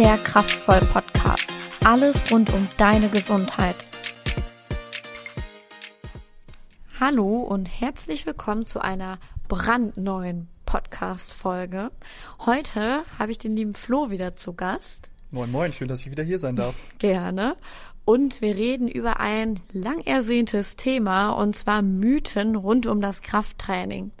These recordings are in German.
der Kraftvoll Podcast. Alles rund um deine Gesundheit. Hallo und herzlich willkommen zu einer brandneuen Podcast-Folge. Heute habe ich den lieben Flo wieder zu Gast. Moin, moin, schön, dass ich wieder hier sein darf. Gerne. Und wir reden über ein lang ersehntes Thema und zwar Mythen rund um das Krafttraining.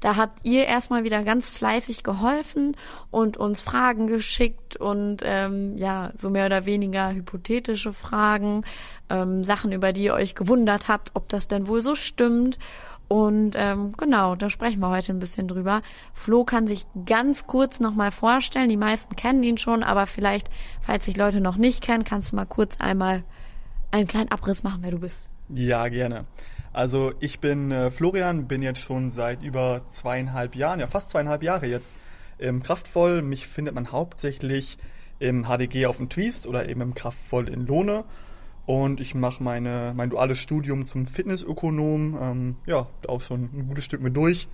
Da habt ihr erstmal wieder ganz fleißig geholfen und uns Fragen geschickt und ähm, ja, so mehr oder weniger hypothetische Fragen, ähm, Sachen, über die ihr euch gewundert habt, ob das denn wohl so stimmt. Und ähm, genau, da sprechen wir heute ein bisschen drüber. Flo kann sich ganz kurz nochmal vorstellen. Die meisten kennen ihn schon, aber vielleicht, falls sich Leute noch nicht kennen, kannst du mal kurz einmal einen kleinen Abriss machen, wer du bist. Ja, gerne. Also ich bin äh, Florian, bin jetzt schon seit über zweieinhalb Jahren, ja fast zweieinhalb Jahre jetzt im Kraftvoll. Mich findet man hauptsächlich im HDG auf dem Twist oder eben im Kraftvoll in Lohne. Und ich mache meine mein duales Studium zum Fitnessökonom, ähm, ja, auch schon ein gutes Stück mit durch.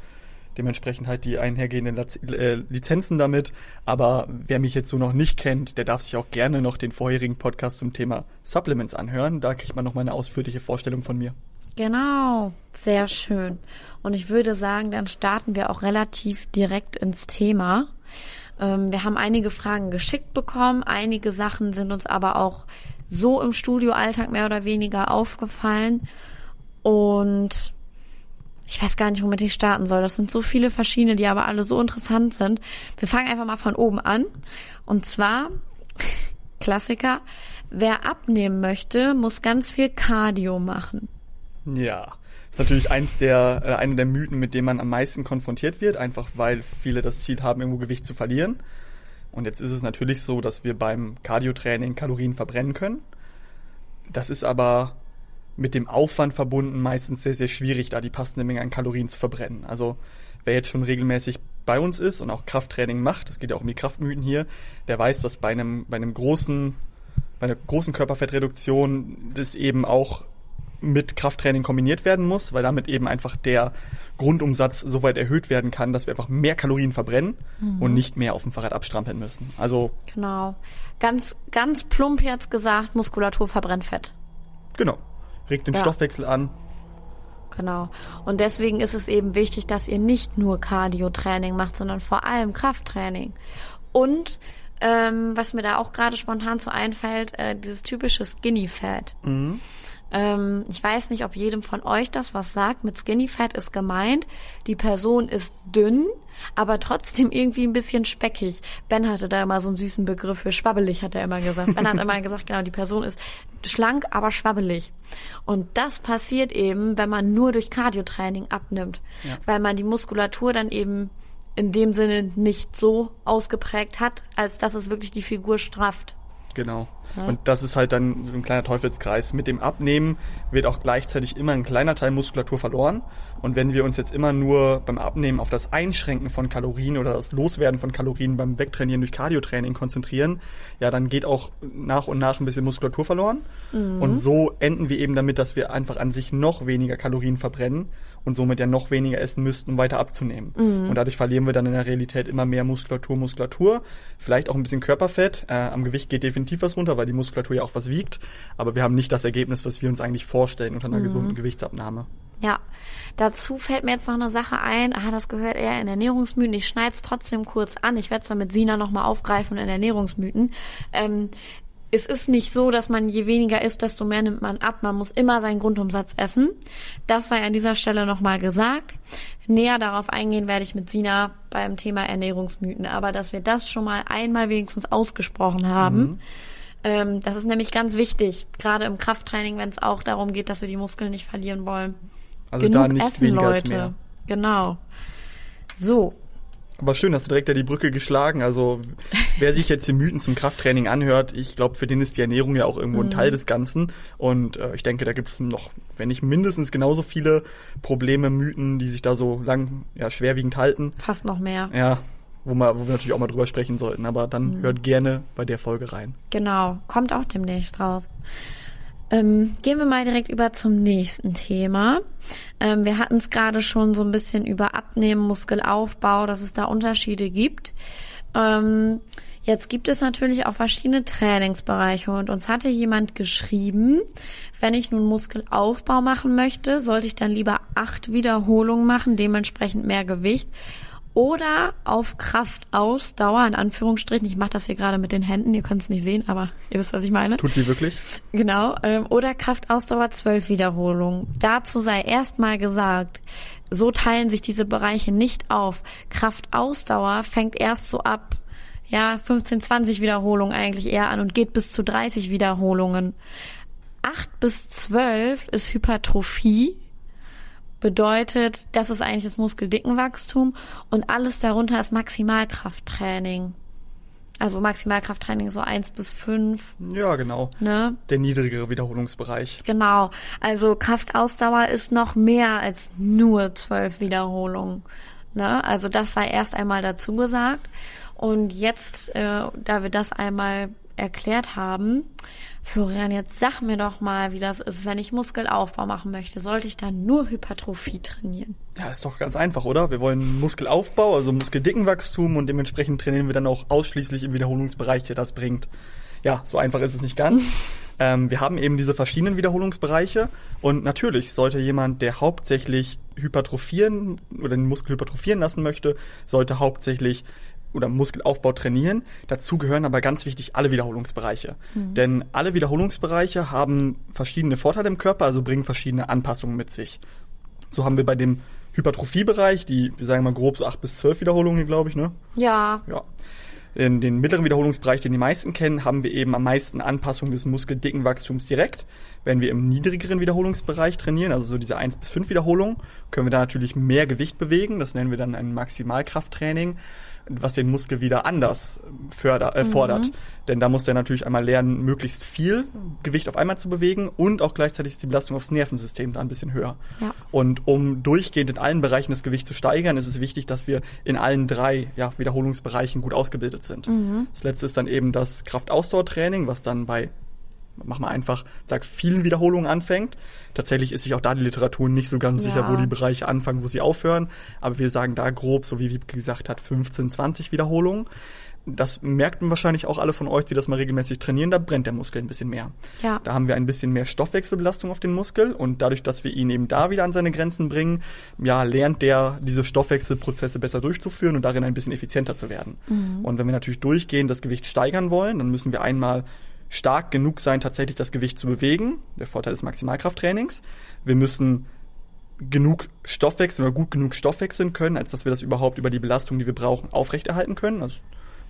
Dementsprechend halt die einhergehenden äh, Lizenzen damit. Aber wer mich jetzt so noch nicht kennt, der darf sich auch gerne noch den vorherigen Podcast zum Thema Supplements anhören. Da kriegt man noch mal eine ausführliche Vorstellung von mir. Genau, sehr schön. Und ich würde sagen, dann starten wir auch relativ direkt ins Thema. Ähm, wir haben einige Fragen geschickt bekommen, einige Sachen sind uns aber auch so im Studioalltag mehr oder weniger aufgefallen. Und ich weiß gar nicht, womit ich starten soll. Das sind so viele verschiedene, die aber alle so interessant sind. Wir fangen einfach mal von oben an. Und zwar, Klassiker, wer abnehmen möchte, muss ganz viel Cardio machen. Ja, ist natürlich eins der, äh, eine der Mythen, mit denen man am meisten konfrontiert wird, einfach weil viele das Ziel haben, irgendwo Gewicht zu verlieren. Und jetzt ist es natürlich so, dass wir beim Cardiotraining Kalorien verbrennen können. Das ist aber mit dem Aufwand verbunden meistens sehr, sehr schwierig, da die passende Menge an Kalorien zu verbrennen. Also wer jetzt schon regelmäßig bei uns ist und auch Krafttraining macht, das geht ja auch um die Kraftmythen hier, der weiß, dass bei einem, bei einem großen, bei einer großen Körperfettreduktion das eben auch mit Krafttraining kombiniert werden muss, weil damit eben einfach der Grundumsatz so weit erhöht werden kann, dass wir einfach mehr Kalorien verbrennen mhm. und nicht mehr auf dem Fahrrad abstrampeln müssen. Also genau, ganz ganz plump jetzt gesagt, Muskulatur verbrennt Fett. Genau, regt den ja. Stoffwechsel an. Genau. Und deswegen ist es eben wichtig, dass ihr nicht nur Cardio-Training macht, sondern vor allem Krafttraining. Und ähm, was mir da auch gerade spontan so einfällt, äh, dieses typische Skinny Fat. Mhm. Ähm, ich weiß nicht, ob jedem von euch das was sagt. Mit Skinny Fat ist gemeint, die Person ist dünn, aber trotzdem irgendwie ein bisschen speckig. Ben hatte da immer so einen süßen Begriff für schwabbelig, hat er immer gesagt. Ben hat immer gesagt, genau, die Person ist schlank, aber schwabbelig. Und das passiert eben, wenn man nur durch Cardiotraining abnimmt, ja. weil man die Muskulatur dann eben in dem Sinne nicht so ausgeprägt hat, als dass es wirklich die Figur strafft. Genau. Und das ist halt dann ein kleiner Teufelskreis. Mit dem Abnehmen wird auch gleichzeitig immer ein kleiner Teil Muskulatur verloren. Und wenn wir uns jetzt immer nur beim Abnehmen auf das Einschränken von Kalorien oder das Loswerden von Kalorien beim Wegtrainieren durch Cardiotraining konzentrieren, ja, dann geht auch nach und nach ein bisschen Muskulatur verloren. Mhm. Und so enden wir eben damit, dass wir einfach an sich noch weniger Kalorien verbrennen und somit ja noch weniger essen müssten, um weiter abzunehmen. Mhm. Und dadurch verlieren wir dann in der Realität immer mehr Muskulatur, Muskulatur, vielleicht auch ein bisschen Körperfett. Äh, am Gewicht geht definitiv was runter, weil die Muskulatur ja auch was wiegt, aber wir haben nicht das Ergebnis, was wir uns eigentlich vorstellen unter einer mhm. gesunden Gewichtsabnahme. Ja, dazu fällt mir jetzt noch eine Sache ein. Ah, das gehört eher in Ernährungsmythen. Ich schneide es trotzdem kurz an. Ich werde es dann mit Sina nochmal aufgreifen in Ernährungsmythen. Ähm, es ist nicht so, dass man je weniger isst, desto mehr nimmt man ab. Man muss immer seinen Grundumsatz essen. Das sei an dieser Stelle nochmal gesagt. Näher darauf eingehen werde ich mit Sina beim Thema Ernährungsmythen. Aber dass wir das schon mal einmal wenigstens ausgesprochen haben. Mhm. Ähm, das ist nämlich ganz wichtig. Gerade im Krafttraining, wenn es auch darum geht, dass wir die Muskeln nicht verlieren wollen. Also Genug da nicht essen, Leute. Genau. So. Aber schön, hast du direkt da die Brücke geschlagen. Also wer sich jetzt die Mythen zum Krafttraining anhört, ich glaube, für den ist die Ernährung ja auch irgendwo ein mhm. Teil des Ganzen. Und äh, ich denke, da gibt es noch, wenn nicht mindestens genauso viele Probleme, Mythen, die sich da so lang ja, schwerwiegend halten. Fast noch mehr. Ja, wo, wir, wo wir natürlich auch mal drüber sprechen sollten. Aber dann mhm. hört gerne bei der Folge rein. Genau, kommt auch demnächst raus. Ähm, gehen wir mal direkt über zum nächsten Thema. Ähm, wir hatten es gerade schon so ein bisschen über Abnehmen, Muskelaufbau, dass es da Unterschiede gibt. Ähm, Jetzt gibt es natürlich auch verschiedene Trainingsbereiche und uns hatte jemand geschrieben, wenn ich nun Muskelaufbau machen möchte, sollte ich dann lieber acht Wiederholungen machen, dementsprechend mehr Gewicht oder auf Kraftausdauer, in Anführungsstrichen. Ich mache das hier gerade mit den Händen, ihr könnt es nicht sehen, aber ihr wisst, was ich meine. Tut sie wirklich? Genau. Ähm, oder Kraftausdauer zwölf Wiederholungen. Dazu sei erstmal gesagt, so teilen sich diese Bereiche nicht auf. Kraftausdauer fängt erst so ab ja, 15, 20 Wiederholungen eigentlich eher an und geht bis zu 30 Wiederholungen. 8 bis 12 ist Hypertrophie, bedeutet, das ist eigentlich das Muskeldickenwachstum und alles darunter ist Maximalkrafttraining. Also Maximalkrafttraining so eins bis fünf. Ja, genau. Ne? Der niedrigere Wiederholungsbereich. Genau. Also Kraftausdauer ist noch mehr als nur zwölf Wiederholungen. Ne? Also das sei erst einmal dazu gesagt. Und jetzt, äh, da wir das einmal erklärt haben, Florian, jetzt sag mir doch mal, wie das ist, wenn ich Muskelaufbau machen möchte. Sollte ich dann nur Hypertrophie trainieren? Ja, ist doch ganz einfach, oder? Wir wollen Muskelaufbau, also Muskeldickenwachstum und dementsprechend trainieren wir dann auch ausschließlich im Wiederholungsbereich, der das bringt. Ja, so einfach ist es nicht ganz. ähm, wir haben eben diese verschiedenen Wiederholungsbereiche und natürlich sollte jemand, der hauptsächlich hypertrophieren oder den Muskel hypertrophieren lassen möchte, sollte hauptsächlich oder Muskelaufbau trainieren. Dazu gehören aber ganz wichtig alle Wiederholungsbereiche. Mhm. Denn alle Wiederholungsbereiche haben verschiedene Vorteile im Körper, also bringen verschiedene Anpassungen mit sich. So haben wir bei dem Hypertrophiebereich, die, wir sagen mal grob so acht bis zwölf Wiederholungen, glaube ich, ne? Ja. Ja. In den mittleren Wiederholungsbereich, den die meisten kennen, haben wir eben am meisten Anpassung des Muskeldickenwachstums direkt. Wenn wir im niedrigeren Wiederholungsbereich trainieren, also so diese eins bis fünf Wiederholungen, können wir da natürlich mehr Gewicht bewegen. Das nennen wir dann ein Maximalkrafttraining was den Muskel wieder anders förder, äh, fordert. Mhm. Denn da muss der natürlich einmal lernen, möglichst viel Gewicht auf einmal zu bewegen und auch gleichzeitig ist die Belastung aufs Nervensystem da ein bisschen höher. Ja. Und um durchgehend in allen Bereichen das Gewicht zu steigern, ist es wichtig, dass wir in allen drei ja, Wiederholungsbereichen gut ausgebildet sind. Mhm. Das letzte ist dann eben das Kraftausdauertraining, was dann bei mach mal einfach, sag, vielen Wiederholungen anfängt. Tatsächlich ist sich auch da die Literatur nicht so ganz ja. sicher, wo die Bereiche anfangen, wo sie aufhören. Aber wir sagen da grob, so wie Wiebke gesagt hat, 15, 20 Wiederholungen. Das merkten wahrscheinlich auch alle von euch, die das mal regelmäßig trainieren, da brennt der Muskel ein bisschen mehr. Ja. Da haben wir ein bisschen mehr Stoffwechselbelastung auf den Muskel und dadurch, dass wir ihn eben da wieder an seine Grenzen bringen, ja, lernt der diese Stoffwechselprozesse besser durchzuführen und darin ein bisschen effizienter zu werden. Mhm. Und wenn wir natürlich durchgehend das Gewicht steigern wollen, dann müssen wir einmal stark genug sein, tatsächlich das Gewicht zu bewegen. Der Vorteil des Maximalkrafttrainings. Wir müssen genug Stoffwechsel oder gut genug Stoffwechseln können, als dass wir das überhaupt über die Belastung, die wir brauchen, aufrechterhalten können. Also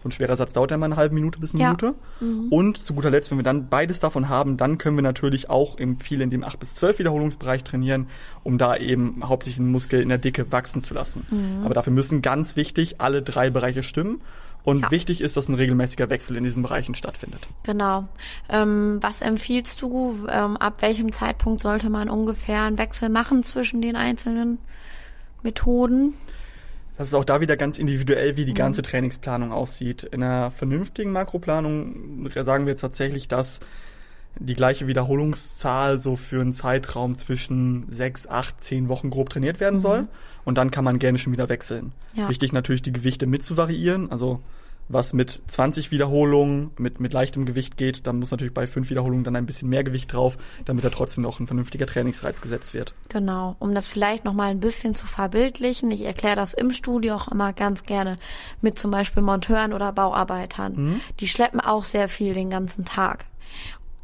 so ein schwerer Satz dauert ja mal eine halbe Minute bis eine ja. Minute. Mhm. Und zu guter Letzt, wenn wir dann beides davon haben, dann können wir natürlich auch im viel in dem 8 bis 12 Wiederholungsbereich trainieren, um da eben hauptsächlich den Muskel in der Dicke wachsen zu lassen. Mhm. Aber dafür müssen ganz wichtig alle drei Bereiche stimmen. Und ja. wichtig ist, dass ein regelmäßiger Wechsel in diesen Bereichen stattfindet. Genau. Ähm, was empfiehlst du? Ähm, ab welchem Zeitpunkt sollte man ungefähr einen Wechsel machen zwischen den einzelnen Methoden? Das ist auch da wieder ganz individuell, wie die mhm. ganze Trainingsplanung aussieht. In einer vernünftigen Makroplanung sagen wir jetzt tatsächlich, dass die gleiche Wiederholungszahl so für einen Zeitraum zwischen sechs, acht, zehn Wochen grob trainiert werden soll. Mhm. Und dann kann man gerne schon wieder wechseln. Ja. Wichtig natürlich, die Gewichte mit zu variieren. Also was mit 20 Wiederholungen mit, mit leichtem Gewicht geht, dann muss natürlich bei fünf Wiederholungen dann ein bisschen mehr Gewicht drauf, damit da trotzdem noch ein vernünftiger Trainingsreiz gesetzt wird. Genau, um das vielleicht nochmal ein bisschen zu verbildlichen. Ich erkläre das im Studio auch immer ganz gerne mit zum Beispiel Monteuren oder Bauarbeitern. Mhm. Die schleppen auch sehr viel den ganzen Tag.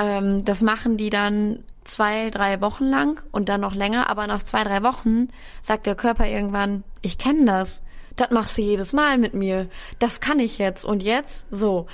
Ähm, das machen die dann zwei, drei Wochen lang und dann noch länger, aber nach zwei, drei Wochen sagt der Körper irgendwann, ich kenne das. Das machst du jedes Mal mit mir. Das kann ich jetzt. Und jetzt? So.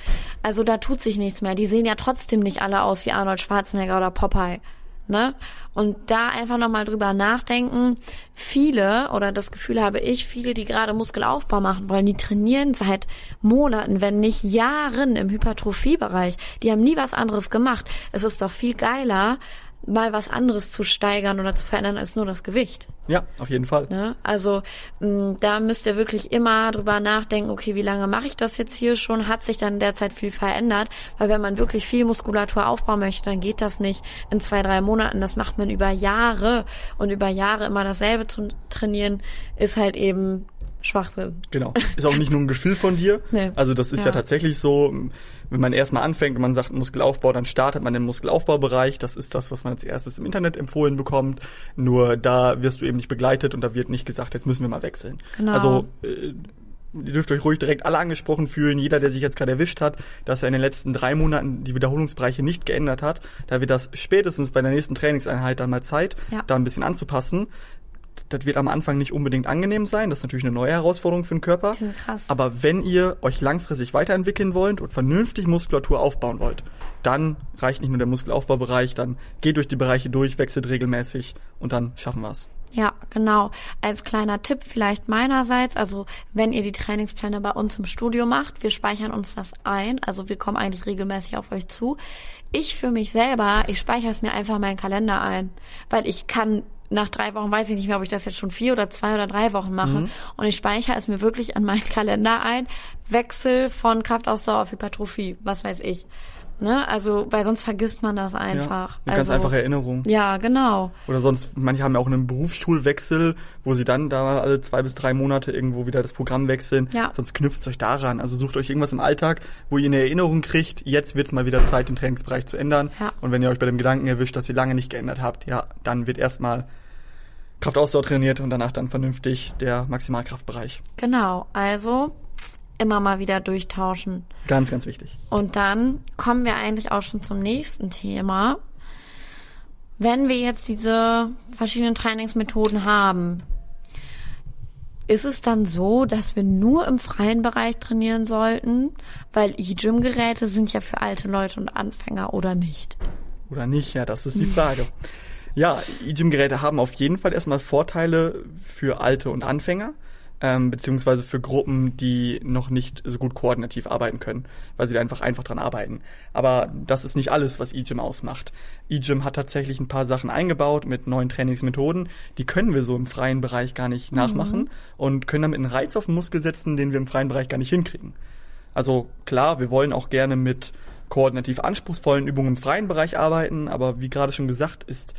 Also da tut sich nichts mehr. Die sehen ja trotzdem nicht alle aus wie Arnold Schwarzenegger oder Popeye. Ne? Und da einfach nochmal drüber nachdenken. Viele, oder das Gefühl habe ich, viele, die gerade Muskelaufbau machen wollen, die trainieren seit Monaten, wenn nicht Jahren im Hypertrophiebereich. Die haben nie was anderes gemacht. Es ist doch viel geiler, mal was anderes zu steigern oder zu verändern als nur das Gewicht. Ja, auf jeden Fall. Ne? Also mh, da müsst ihr wirklich immer drüber nachdenken, okay, wie lange mache ich das jetzt hier schon? Hat sich dann derzeit viel verändert? Weil wenn man wirklich viel Muskulatur aufbauen möchte, dann geht das nicht in zwei, drei Monaten. Das macht man über Jahre und über Jahre immer dasselbe zu trainieren, ist halt eben Schwachsinn. Genau. Ist auch nicht nur ein Gefühl von dir. Nee. Also das ist ja. Ja. tatsächlich so, wenn man erstmal anfängt und man sagt Muskelaufbau, dann startet man den Muskelaufbaubereich. Das ist das, was man als erstes im Internet empfohlen bekommt. Nur da wirst du eben nicht begleitet und da wird nicht gesagt, jetzt müssen wir mal wechseln. Genau. Also äh, ihr dürft euch ruhig direkt alle angesprochen fühlen. Jeder, der sich jetzt gerade erwischt hat, dass er in den letzten drei Monaten die Wiederholungsbereiche nicht geändert hat, da wird das spätestens bei der nächsten Trainingseinheit dann mal Zeit, Ja. da ein bisschen anzupassen. Das wird am Anfang nicht unbedingt angenehm sein. Das ist natürlich eine neue Herausforderung für den Körper. Die sind krass. Aber wenn ihr euch langfristig weiterentwickeln wollt und vernünftig Muskulatur aufbauen wollt, dann reicht nicht nur der Muskelaufbaubereich, dann geht durch die Bereiche durch, wechselt regelmäßig und dann schaffen wir's. Ja, genau. Als kleiner Tipp vielleicht meinerseits, also wenn ihr die Trainingspläne bei uns im Studio macht, wir speichern uns das ein, also wir kommen eigentlich regelmäßig auf euch zu. Ich für mich selber, ich speichere es mir einfach in meinen Kalender ein, weil ich kann nach drei Wochen weiß ich nicht mehr, ob ich das jetzt schon vier oder zwei oder drei Wochen mache. Und ich speichere es mir wirklich an meinen Kalender ein. Wechsel von Kraftausdauer auf Hypertrophie, was weiß ich. Ne? Also, weil sonst vergisst man das einfach. Eine ganz also, einfache Erinnerung. Ja, genau. Oder sonst, manche haben ja auch einen Berufsschulwechsel, wo sie dann da alle zwei bis drei Monate irgendwo wieder das Programm wechseln. Ja. Sonst knüpft euch daran. Also sucht euch irgendwas im Alltag, wo ihr eine Erinnerung kriegt, jetzt wird's mal wieder Zeit, den Trainingsbereich zu ändern. Ja. Und wenn ihr euch bei dem Gedanken erwischt, dass ihr lange nicht geändert habt, ja, dann wird erstmal Kraftausdauer trainiert und danach dann vernünftig der Maximalkraftbereich. Genau. Also immer mal wieder durchtauschen. Ganz, ganz wichtig. Und dann kommen wir eigentlich auch schon zum nächsten Thema. Wenn wir jetzt diese verschiedenen Trainingsmethoden haben, ist es dann so, dass wir nur im freien Bereich trainieren sollten? Weil E-Gym-Geräte sind ja für alte Leute und Anfänger oder nicht? Oder nicht? Ja, das ist die Frage. Ja, E-Gym-Geräte haben auf jeden Fall erstmal Vorteile für Alte und Anfänger, ähm, beziehungsweise für Gruppen, die noch nicht so gut koordinativ arbeiten können, weil sie da einfach einfach dran arbeiten. Aber das ist nicht alles, was E-Gym ausmacht. E-Gym hat tatsächlich ein paar Sachen eingebaut mit neuen Trainingsmethoden, die können wir so im freien Bereich gar nicht nachmachen und können damit einen Reiz auf den Muskel setzen, den wir im freien Bereich gar nicht hinkriegen. Also klar, wir wollen auch gerne mit koordinativ anspruchsvollen Übungen im freien Bereich arbeiten, aber wie gerade schon gesagt, ist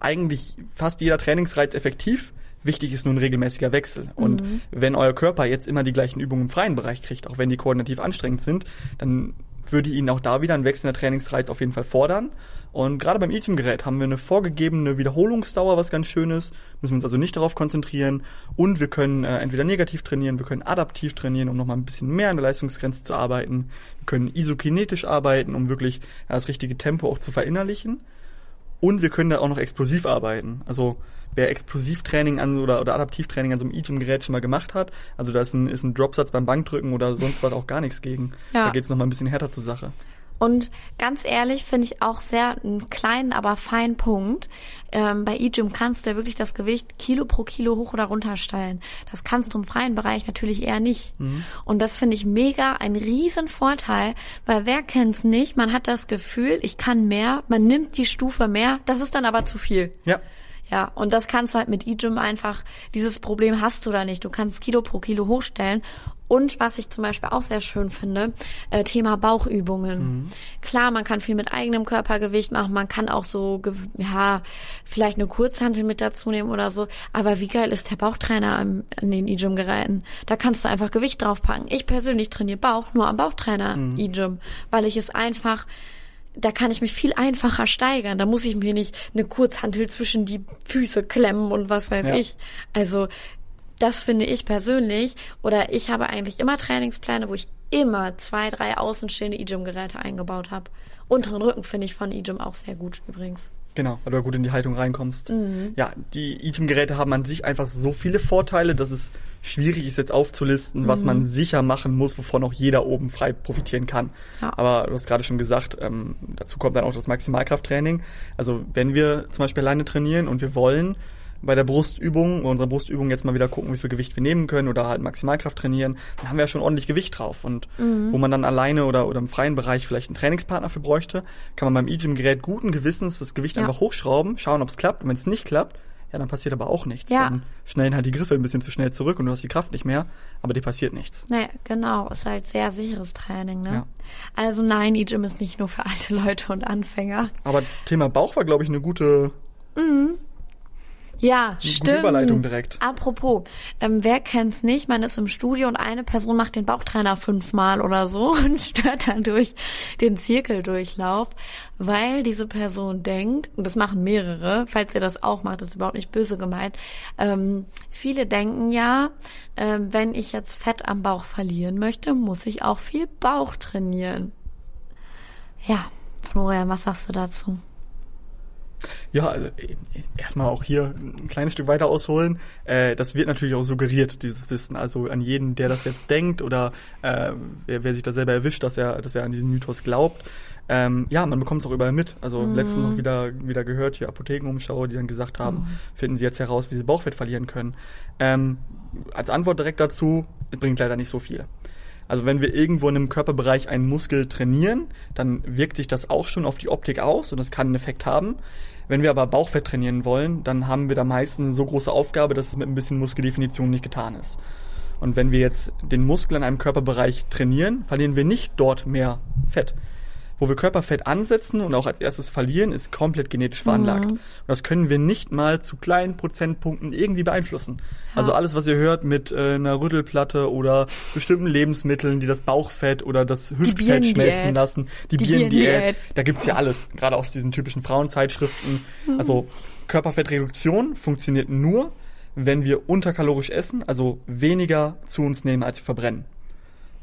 eigentlich fast jeder Trainingsreiz effektiv. Wichtig ist nur ein regelmäßiger Wechsel. Und wenn euer Körper jetzt immer die gleichen Übungen im freien Bereich kriegt, auch wenn die koordinativ anstrengend sind, dann würde ihn auch da wieder ein wechselnder Trainingsreiz auf jeden Fall fordern. Und gerade beim E-Gym-Gerät haben wir eine vorgegebene Wiederholungsdauer, was ganz schön ist. Müssen wir uns also nicht darauf konzentrieren. Und wir können äh, entweder negativ trainieren, wir können adaptiv trainieren, um nochmal ein bisschen mehr an der Leistungsgrenze zu arbeiten. Wir können isokinetisch arbeiten, um wirklich ja, das richtige Tempo auch zu verinnerlichen. Und wir können da auch noch explosiv arbeiten. Also wer Explosivtraining an oder, oder Adaptivtraining an so einem E-Gym-Gerät schon mal gemacht hat, also da ist ein, ist ein Dropsatz beim Bankdrücken oder sonst was auch gar nichts gegen. Ja. Da geht's noch mal ein bisschen härter zur Sache. Und ganz ehrlich finde ich auch sehr einen kleinen, aber feinen Punkt. Ähm, bei E-Gym kannst du ja wirklich das Gewicht Kilo pro Kilo hoch oder runter stellen. Das kannst du im freien Bereich natürlich eher nicht. Und das finde ich mega ein riesen Vorteil, weil wer kennt's nicht? Man hat das Gefühl, ich kann mehr, man nimmt die Stufe mehr, das ist dann aber zu viel. Ja, Ja, und das kannst du halt mit E-Gym einfach, dieses Problem hast du da nicht. Du kannst Kilo pro Kilo hochstellen. Und was ich zum Beispiel auch sehr schön finde, äh, Thema Bauchübungen. Klar, man kann viel mit eigenem Körpergewicht machen, man kann auch so, ja, vielleicht eine Kurzhantel mit dazu nehmen oder so. Aber wie geil ist der Bauchtrainer an, an den E-Gym-Geräten? Da kannst du einfach Gewicht draufpacken. Ich persönlich trainiere Bauch nur am Bauchtrainer E-Gym, weil ich es einfach da kann ich mich viel einfacher steigern. Da muss ich mir nicht eine Kurzhantel zwischen die Füße klemmen und was weiß Ja. ich. Also das finde ich persönlich. Oder ich habe eigentlich immer Trainingspläne, wo ich immer zwei, drei außenstehende E-Gym-Geräte eingebaut habe. Unteren Rücken finde ich von E-Gym auch sehr gut übrigens. Genau, weil du gut in die Haltung reinkommst. Ja, die E-Gym-Geräte haben an sich einfach so viele Vorteile, dass es schwierig ist jetzt aufzulisten, was man sicher machen muss, wovon auch jeder oben frei profitieren kann. Ja. Aber du hast gerade schon gesagt, ähm, dazu kommt dann auch das Maximalkrafttraining. Also wenn wir zum Beispiel alleine trainieren und wir wollen bei der Brustübung, bei unserer Brustübung jetzt mal wieder gucken, wie viel Gewicht wir nehmen können oder halt Maximalkraft trainieren, dann haben wir ja schon ordentlich Gewicht drauf. Und wo man dann alleine oder, oder im freien Bereich vielleicht einen Trainingspartner für bräuchte, kann man beim E-Gym-Gerät guten Gewissens das Gewicht Ja. einfach hochschrauben, schauen, ob es klappt. Und wenn es nicht klappt, ja, dann passiert aber auch nichts. Ja. Dann schnellen halt die Griffe ein bisschen zu schnell zurück und du hast die Kraft nicht mehr, aber dir passiert nichts. Nee, genau. Ist halt sehr sicheres Training, ne? Ja. Also nein, E-Gym ist nicht nur für alte Leute und Anfänger. Aber Thema Bauch war, glaube ich, eine gute, Ja, Eine stimmt. Gute Überleitung direkt. Apropos, ähm, wer kennt's nicht? Man ist im Studio und eine Person macht den Bauchtrainer fünfmal oder so und stört dann durch den Zirkeldurchlauf, weil diese Person denkt, und das machen mehrere, falls ihr das auch macht, das ist überhaupt nicht böse gemeint, ähm, viele denken ja, ähm, wenn ich jetzt Fett am Bauch verlieren möchte, muss ich auch viel Bauch trainieren. Ja, Florian, was sagst du dazu? Ja, also äh, erstmal auch hier ein kleines Stück weiter ausholen. Äh, das wird natürlich auch suggeriert, dieses Wissen. Also an jeden, der das jetzt denkt oder äh, wer, wer sich da selber erwischt, dass er, dass er an diesen Mythos glaubt. Ähm, ja, man bekommt es auch überall mit. Also Mhm. letztens auch wieder, wieder gehört, hier Apothekenumschau, die dann gesagt haben, Mhm. finden sie jetzt heraus, wie sie Bauchfett verlieren können. Ähm, als Antwort direkt dazu, es bringt leider nicht so viel. Also wenn wir irgendwo in einem Körperbereich einen Muskel trainieren, dann wirkt sich das auch schon auf die Optik aus und das kann einen Effekt haben. Wenn wir aber Bauchfett trainieren wollen, dann haben wir da meistens eine so große Aufgabe, dass es mit ein bisschen Muskeldefinition nicht getan ist. Und wenn wir jetzt den Muskel in einem Körperbereich trainieren, verlieren wir nicht dort mehr Fett. Wo wir Körperfett ansetzen und auch als erstes verlieren, ist komplett genetisch veranlagt. Und das können wir nicht mal zu kleinen Prozentpunkten irgendwie beeinflussen. Also alles, was ihr hört mit äh, einer Rüttelplatte oder bestimmten Lebensmitteln, die das Bauchfett oder das Hüftfett schmelzen lassen, die, Die Birnendiät. da gibt's ja alles, gerade aus diesen typischen Frauenzeitschriften. Also Körperfettreduktion funktioniert nur, wenn wir unterkalorisch essen, also weniger zu uns nehmen, als wir verbrennen.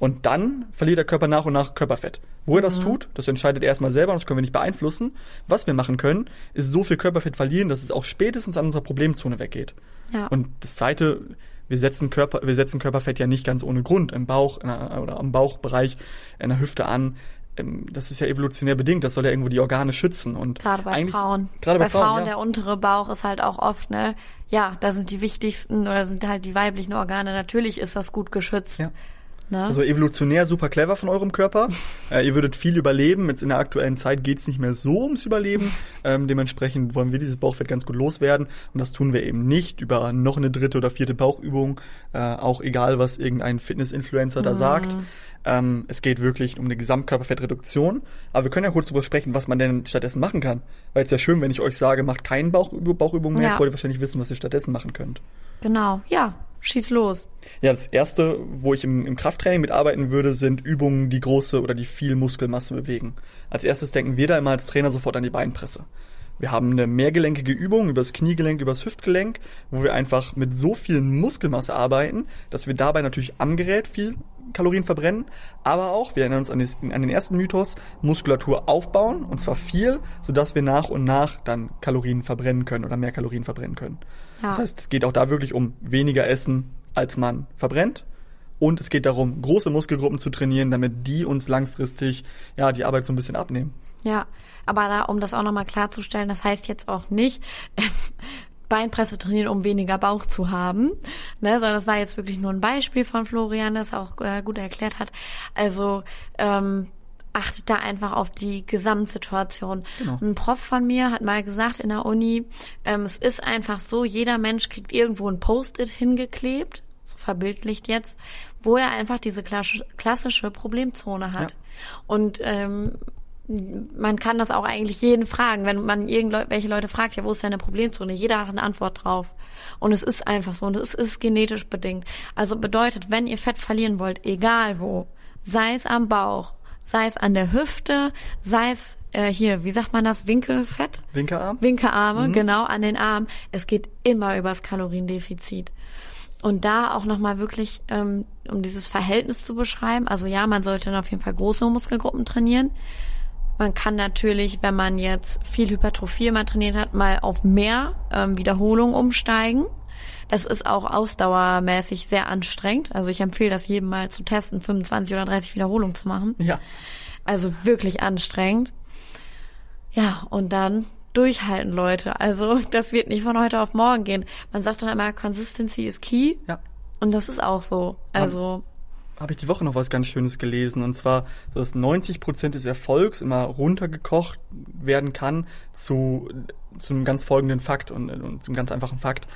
Und dann verliert der Körper nach und nach Körperfett. Wo er das Mhm. tut, das entscheidet er erstmal selber und das können wir nicht beeinflussen. Was wir machen können, ist so viel Körperfett verlieren, dass es auch spätestens an unserer Problemzone weggeht. Ja. Und das zweite, wir setzen Körper, wir setzen Körperfett ja nicht ganz ohne Grund im Bauch in der, oder am Bauchbereich in der Hüfte an. Ähm, Das ist ja evolutionär bedingt. Das soll ja irgendwo die Organe schützen und Gerade bei Frauen. Gerade bei, Frauen, ja. der untere Bauch ist halt auch oft, ne? Ja, da sind die wichtigsten oder sind halt die weiblichen Organe. Natürlich ist das gut geschützt. Ja. Ne? Also evolutionär super clever von eurem Körper. äh, ihr würdet viel überleben. Jetzt in der aktuellen Zeit geht's nicht mehr so ums Überleben. Ähm, dementsprechend wollen wir dieses Bauchfett ganz gut loswerden. Und das tun wir eben nicht über noch eine dritte oder vierte Bauchübung. Äh, auch egal, was irgendein Fitness-Influencer da sagt. Ähm, es geht wirklich um eine Gesamtkörperfettreduktion. Aber wir können ja kurz darüber sprechen, was man denn stattdessen machen kann. Weil es ja schön, wenn ich euch sage, macht keinen Bauchüb Bauchübungen mehr. Ja. Jetzt wollt ihr wahrscheinlich wissen, was ihr stattdessen machen könnt. Genau. Ja, schieß los. Ja, das erste, wo ich im, im Krafttraining mitarbeiten würde, sind Übungen, die große oder die viel Muskelmasse bewegen. Als erstes denken wir da immer als Trainer sofort an die Beinpresse. Wir haben eine mehrgelenkige Übung übers Kniegelenk, übers Hüftgelenk, wo wir einfach mit so viel Muskelmasse arbeiten, dass wir dabei natürlich am Gerät viel Kalorien verbrennen, aber auch, wir erinnern uns an den ersten Mythos, Muskulatur aufbauen, und zwar viel, sodass wir nach und nach dann Kalorien verbrennen können oder mehr Kalorien verbrennen können. Ja. Das heißt, es geht auch da wirklich um weniger Essen, als man verbrennt. Und es geht darum, große Muskelgruppen zu trainieren, damit die uns langfristig ja die Arbeit so ein bisschen abnehmen. Ja, aber da, um das auch nochmal klarzustellen, das heißt jetzt auch nicht, Beinpresse trainieren, um weniger Bauch zu haben, ne, sondern das war jetzt wirklich nur ein Beispiel von Florian, das auch äh, gut erklärt hat. Also ähm, achtet da einfach auf die Gesamtsituation. Genau. Ein Prof von mir hat mal gesagt in der Uni, ähm, es ist einfach so, jeder Mensch kriegt irgendwo ein Post-it hingeklebt, so verbildlicht jetzt, wo er einfach diese klassische, Problemzone hat. Ja. Und ähm, man kann das auch eigentlich jeden fragen, wenn man irgendwelche Leute fragt, ja, wo ist deine Problemzone? Jeder hat eine Antwort drauf. Und es ist einfach so und es ist genetisch bedingt. Also bedeutet, wenn ihr Fett verlieren wollt, egal wo, sei es am Bauch, sei es an der Hüfte, sei es äh, hier, wie sagt man das, Winkelfett? Winkearm? Winkearme, genau, an den Armen. Es geht immer übers Kaloriendefizit. Und da auch nochmal wirklich, ähm, um dieses Verhältnis zu beschreiben, also ja, man sollte dann auf jeden Fall große Muskelgruppen trainieren. Man kann natürlich, wenn man jetzt viel Hypertrophie mal trainiert hat, mal auf mehr ähm, Wiederholungen umsteigen. Das ist auch ausdauermäßig sehr anstrengend. Also ich empfehle das jedem mal zu testen, 25 oder 30 Wiederholungen zu machen. Ja. Also wirklich anstrengend. Ja, und dann durchhalten, Leute. Also das wird nicht von heute auf morgen gehen. Man sagt doch immer, Consistency is key. Ja. Und das ist auch so. Also, Habe ich die Woche noch was ganz Schönes gelesen. Und zwar, dass 90 Prozent des Erfolgs immer runtergekocht werden kann zu, zu einem ganz folgenden Fakt und, und zum ganz einfachen Fakt.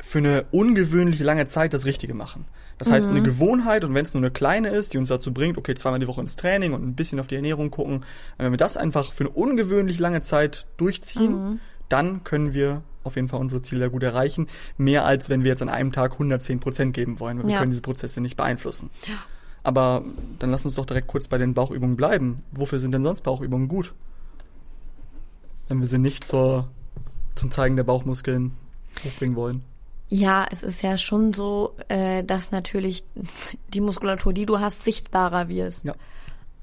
Für eine ungewöhnlich lange Zeit das Richtige machen. Das heißt, eine Gewohnheit, und wenn es nur eine kleine ist, die uns dazu bringt, okay, zweimal die Woche ins Training und ein bisschen auf die Ernährung gucken, wenn wir das einfach für eine ungewöhnlich lange Zeit durchziehen, dann können wir auf jeden Fall unsere Ziele gut erreichen. Mehr als wenn wir jetzt an einem Tag 110 Prozent geben wollen, weil wir Ja. können diese Prozesse nicht beeinflussen. Ja. Aber dann lass uns doch direkt kurz bei den Bauchübungen bleiben. Wofür sind denn sonst Bauchübungen gut? Wenn wir sie nicht zur, zum Zeigen der Bauchmuskeln hochbringen wollen. Ja, es ist ja schon so, äh, dass natürlich die Muskulatur, die du hast, sichtbarer wird. Ja.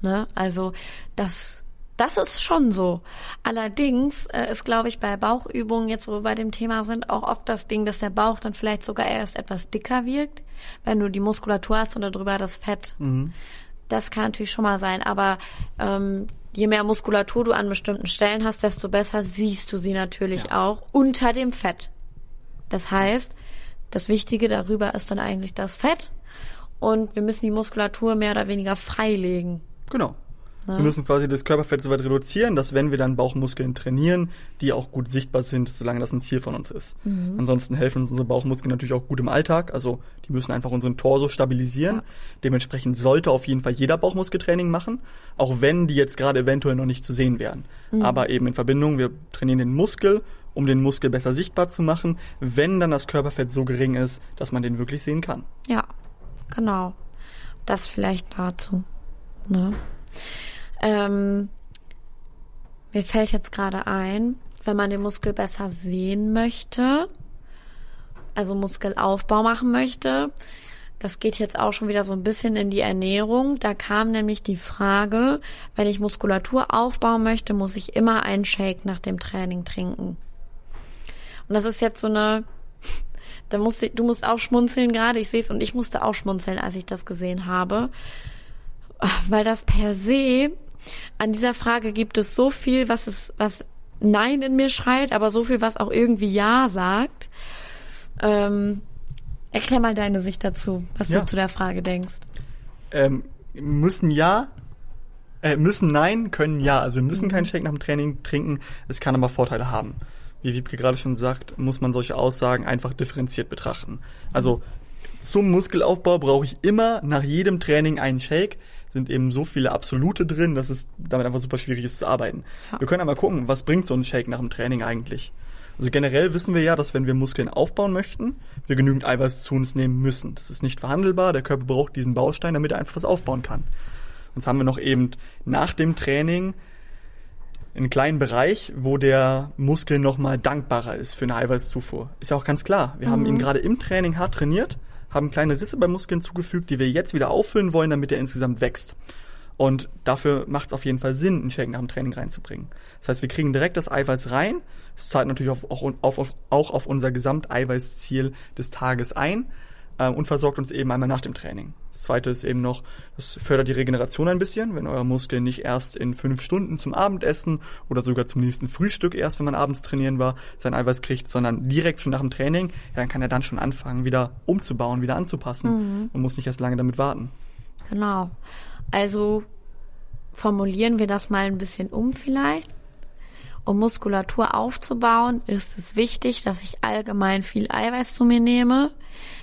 Ne? Also das, das ist schon so. Allerdings äh, ist, glaube ich, bei Bauchübungen, jetzt wo wir bei dem Thema sind, auch oft das Ding, dass der Bauch dann vielleicht sogar erst etwas dicker wirkt, wenn du die Muskulatur hast und darüber das Fett. Mhm. Das kann natürlich schon mal sein, aber ähm, je mehr Muskulatur du an bestimmten Stellen hast, desto besser siehst du sie natürlich auch unter dem Fett. Das heißt, das Wichtige darüber ist dann eigentlich das Fett und wir müssen die Muskulatur mehr oder weniger freilegen. Genau. Ne? Wir müssen quasi das Körperfett so weit reduzieren, dass wenn wir dann Bauchmuskeln trainieren, die auch gut sichtbar sind, solange das ein Ziel von uns ist. Mhm. Ansonsten helfen uns unsere Bauchmuskeln natürlich auch gut im Alltag. Also die müssen einfach unseren Torso stabilisieren. Ja. Dementsprechend sollte auf jeden Fall jeder Bauchmuskeltraining machen, auch wenn die jetzt gerade eventuell noch nicht zu sehen wären. Mhm. Aber eben in Verbindung, wir trainieren den Muskel, um den Muskel besser sichtbar zu machen, wenn dann das Körperfett so gering ist, dass man den wirklich sehen kann. Ja, genau. Das vielleicht dazu. Ne? Ähm, mir fällt jetzt gerade ein, wenn man den Muskel besser sehen möchte, also Muskelaufbau machen möchte, das geht jetzt auch schon wieder so ein bisschen in die Ernährung. Da kam nämlich die Frage, wenn ich Muskulatur aufbauen möchte, muss ich immer einen Shake nach dem Training trinken. Und das ist jetzt so eine, da musst du, du musst auch schmunzeln gerade, ich sehe es und ich musste auch schmunzeln, als ich das gesehen habe, weil das per se an dieser Frage gibt es so viel, was es, was Nein in mir schreit, aber so viel, was auch irgendwie Ja sagt. Ähm, erklär mal deine Sicht dazu, was Ja. du zu der Frage denkst. Ähm, müssen ja, äh, müssen nein, können ja. Also wir müssen keinen Shake nach dem Training trinken. Es kann aber Vorteile haben. Wie Wiebke gerade schon sagt, muss man solche Aussagen einfach differenziert betrachten. Also zum Muskelaufbau brauche ich immer nach jedem Training einen Shake. Sind eben so viele Absolute drin, dass es damit einfach super schwierig ist zu arbeiten. Ja. Wir können einmal gucken, was bringt so ein Shake nach dem Training eigentlich? Also generell wissen wir ja, dass wenn wir Muskeln aufbauen möchten, wir genügend Eiweiß zu uns nehmen müssen. Das ist nicht verhandelbar. Der Körper braucht diesen Baustein, damit er einfach was aufbauen kann. Jetzt haben wir noch eben nach dem Training einen kleinen Bereich, wo der Muskel nochmal dankbarer ist für eine Eiweißzufuhr. Ist ja auch ganz klar. Wir haben ihn gerade im Training hart trainiert, haben kleine Risse bei Muskeln zugefügt, die wir jetzt wieder auffüllen wollen, damit er insgesamt wächst. Und dafür macht es auf jeden Fall Sinn, einen Shake nach dem Training reinzubringen. Das heißt, wir kriegen direkt das Eiweiß rein. Es zahlt natürlich auch, auf, auch auf unser Gesamteiweißziel des Tages ein äh, und versorgt uns eben einmal nach dem Training. Das zweite ist eben noch, das fördert die Regeneration ein bisschen, wenn euer Muskel nicht erst in fünf Stunden zum Abendessen oder sogar zum nächsten Frühstück erst, wenn man abends trainieren war, sein Eiweiß kriegt, sondern direkt schon nach dem Training, ja, dann kann er dann schon anfangen, wieder umzubauen, wieder anzupassen und muss nicht erst lange damit warten. Genau. Also formulieren wir das mal ein bisschen um vielleicht. Um Muskulatur aufzubauen, ist es wichtig, dass ich allgemein viel Eiweiß zu mir nehme.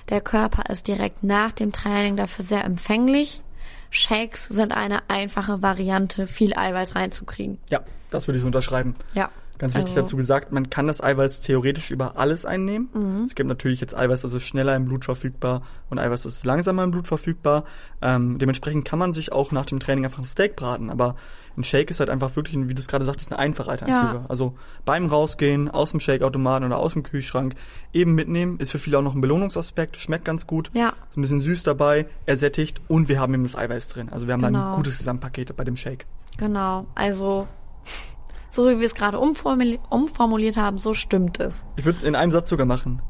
Der Körper ist direkt nach dem Training dafür sehr empfänglich. Shakes sind eine einfache Variante, viel Eiweiß reinzukriegen. Ja, das würde ich so unterschreiben. Ja. Ganz wichtig Also- dazu gesagt, man kann das Eiweiß theoretisch über alles einnehmen. Mhm. Es gibt natürlich jetzt Eiweiß, das ist schneller im Blut verfügbar und Eiweiß, das ist langsamer im Blut verfügbar. Ähm, dementsprechend kann man sich auch nach dem Training einfach ein Steak braten, aber ein Shake ist halt einfach wirklich, wie du es gerade sagtest, eine einfache Alternative. Ja. Also beim Rausgehen, aus dem Shakeautomaten oder aus dem Kühlschrank eben mitnehmen, ist für viele auch noch ein Belohnungsaspekt, schmeckt ganz gut. Ja. Ist ein bisschen süß dabei, ersättigt und wir haben eben das Eiweiß drin. Also wir haben Genau. ein gutes Gesamtpaket bei dem Shake. Genau. Also, so wie wir es gerade umformuli- umformuliert haben, so stimmt es. Ich würde es in einem Satz sogar machen.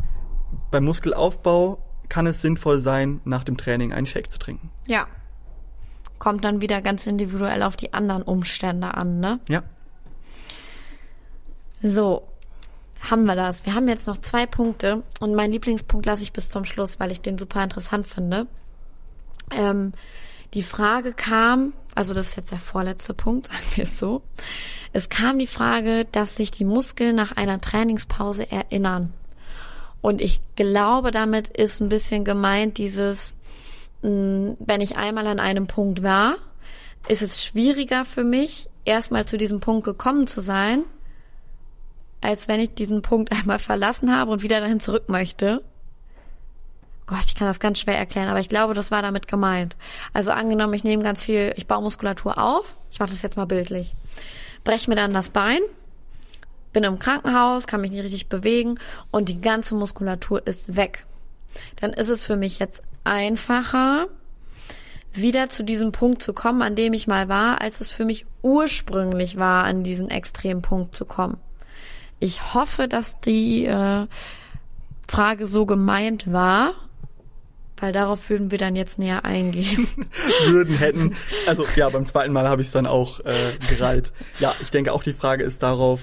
Beim Muskelaufbau kann es sinnvoll sein, nach dem Training einen Shake zu trinken. Ja. Kommt dann wieder ganz individuell auf die anderen Umstände an, ne? Ja. So, haben wir das. Wir haben jetzt noch zwei Punkte und meinen Lieblingspunkt lasse ich bis zum Schluss, weil ich den super interessant finde. Ähm, die Frage kam, also das ist jetzt der vorletzte Punkt, sagen wir es so. Es kam die Frage, dass sich die Muskeln nach einer Trainingspause erinnern. Und ich glaube, damit ist ein bisschen gemeint dieses, mh, wenn ich einmal an einem Punkt war, ist es schwieriger für mich, erstmal zu diesem Punkt gekommen zu sein, als wenn ich diesen Punkt einmal verlassen habe und wieder dahin zurück möchte. Gott, ich kann das ganz schwer erklären, aber ich glaube, das war damit gemeint. Also angenommen, ich nehme ganz viel, ich baue Muskulatur auf, ich mache das jetzt mal bildlich, breche mir dann das Bein, bin im Krankenhaus, kann mich nicht richtig bewegen und die ganze Muskulatur ist weg. Dann ist es für mich jetzt einfacher, wieder zu diesem Punkt zu kommen, an dem ich mal war, als es für mich ursprünglich war, an diesen extremen Punkt zu kommen. Ich hoffe, dass die äh, Frage so gemeint war, weil darauf würden wir dann jetzt näher eingehen. würden, hätten. Also ja, beim zweiten Mal habe ich es dann auch äh, gereiht. Ja, ich denke auch die Frage ist darauf,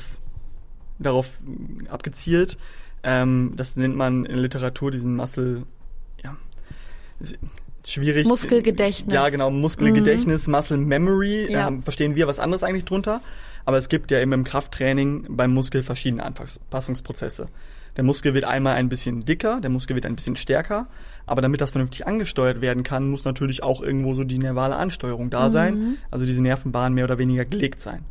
darauf abgezielt. Ähm, das nennt man in Literatur diesen Muscle, ja, schwierig. Muskelgedächtnis. Ja, genau, Muskelgedächtnis, mhm. Muscle Memory. Ja. Ähm, verstehen wir was anderes eigentlich drunter. Aber es gibt ja eben im Krafttraining beim Muskel verschiedene Anpassungsprozesse. Der Muskel wird einmal ein bisschen dicker, der Muskel wird ein bisschen stärker, aber damit das vernünftig angesteuert werden kann, muss natürlich auch irgendwo so die nervale Ansteuerung da mhm. sein, also diese Nervenbahn mehr oder weniger gelegt sein.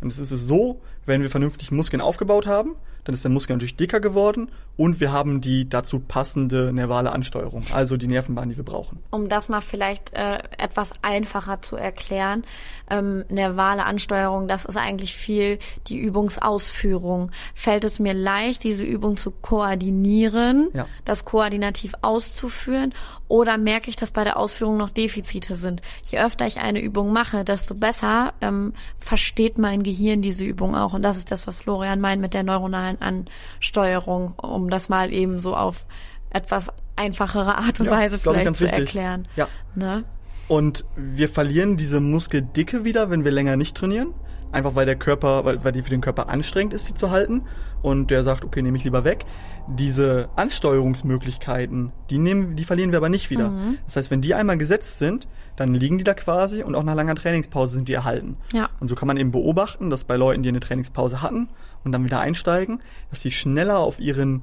Und es ist es so, wenn wir vernünftig Muskeln aufgebaut haben, dann ist der Muskel natürlich dicker geworden und wir haben die dazu passende nervale Ansteuerung, also die Nervenbahn, die wir brauchen. Um das mal vielleicht äh, etwas einfacher zu erklären, ähm, nervale Ansteuerung, das ist eigentlich viel die Übungsausführung. Fällt es mir leicht, diese Übung zu koordinieren, ja. das koordinativ auszuführen oder merke ich, dass bei der Ausführung noch Defizite sind? Je öfter ich eine Übung mache, desto besser ähm, versteht mein Gehirn diese Übung auch und das ist das, was Florian meint mit der neuronalen an Ansteuerung, um das mal eben so auf etwas einfachere Art und ja, Weise vielleicht zu wichtig. erklären. Ja. Ne? Und wir verlieren diese Muskeldicke wieder, wenn wir länger nicht trainieren. Einfach weil der Körper, weil, weil die für den Körper anstrengend ist, sie zu halten. Und der sagt, okay, nehme ich lieber weg. Diese Ansteuerungsmöglichkeiten, die nehmen, die verlieren wir aber nicht wieder. Mhm. Das heißt, wenn die einmal gesetzt sind, dann liegen die da quasi und auch nach langer Trainingspause sind die erhalten. Ja. Und so kann man eben beobachten, dass bei Leuten, die eine Trainingspause hatten und dann wieder einsteigen, dass sie schneller auf ihren,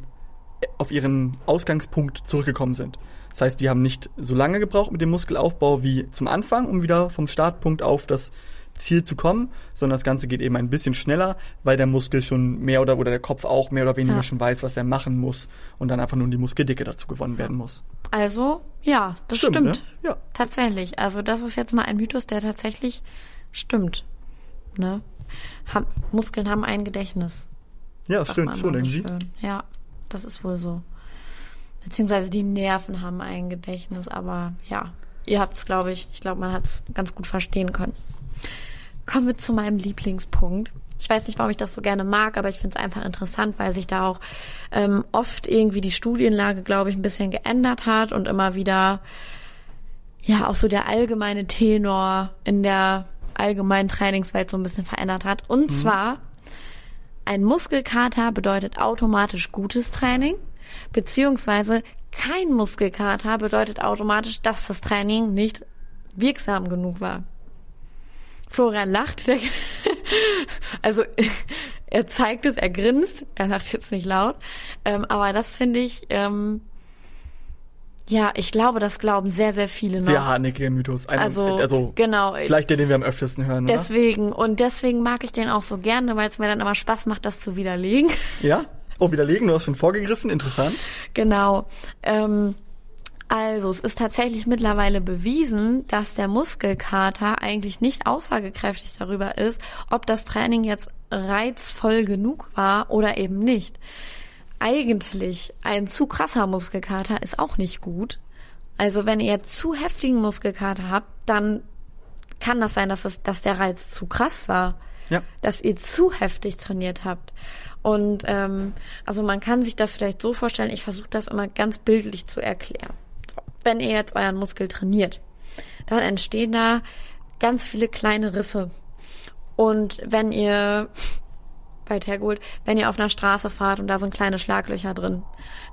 auf ihren Ausgangspunkt zurückgekommen sind. Das heißt, die haben nicht so lange gebraucht mit dem Muskelaufbau wie zum Anfang, um wieder vom Startpunkt auf das Ziel zu kommen, sondern das Ganze geht eben ein bisschen schneller, weil der Muskel schon mehr oder, oder der Kopf auch mehr oder weniger ja. schon weiß, was er machen muss und dann einfach nur die Muskeldicke dazu gewonnen werden muss. Also, ja, das stimmt. stimmt. Ne? Ja. Tatsächlich. Also, das ist jetzt mal ein Mythos, der tatsächlich stimmt. Ne? Ham Muskeln haben ein Gedächtnis. Ja, stimmt, schon so irgendwie. Schön. Ja, das ist wohl so. Beziehungsweise die Nerven haben ein Gedächtnis, aber ja, ihr habt es, glaube ich, ich glaube, man hat es ganz gut verstehen können. Kommen wir zu meinem Lieblingspunkt. Ich weiß nicht, warum ich das so gerne mag, aber ich finde es einfach interessant, weil sich da auch ähm, oft irgendwie die Studienlage, glaube ich, ein bisschen geändert hat und immer wieder ja auch so der allgemeine Tenor in der allgemeinen Trainingswelt so ein bisschen verändert hat. Und mhm. zwar ein Muskelkater bedeutet automatisch gutes Training, beziehungsweise kein Muskelkater bedeutet automatisch, dass das Training nicht wirksam genug war. Florian lacht. also er zeigt es, er grinst, er lacht jetzt nicht laut. Ähm, aber das finde ich, ähm, ja, ich glaube, das glauben sehr, sehr viele noch. Sehr hartnäckiger Mythos. Ein, also, also, genau. Vielleicht der, den wir am öftesten hören. Deswegen, oder? und deswegen mag ich den auch so gerne, weil es mir dann immer Spaß macht, das zu widerlegen. Ja? Oh, widerlegen, du hast schon vorgegriffen, interessant. Genau. Ähm, also, es ist tatsächlich mittlerweile bewiesen, dass der Muskelkater eigentlich nicht aussagekräftig darüber ist, ob das Training jetzt reizvoll genug war oder eben nicht. Eigentlich ein zu krasser Muskelkater ist auch nicht gut. Also, wenn ihr zu heftigen Muskelkater habt, dann kann das sein, dass, es, dass der Reiz zu krass war. Ja. Dass ihr zu heftig trainiert habt. Und ähm, also man kann sich das vielleicht so vorstellen, ich versuche das immer ganz bildlich zu erklären wenn ihr jetzt euren Muskel trainiert, dann entstehen da ganz viele kleine Risse. Und wenn ihr, weit hergeholt, wenn ihr auf einer Straße fahrt und da sind kleine Schlaglöcher drin,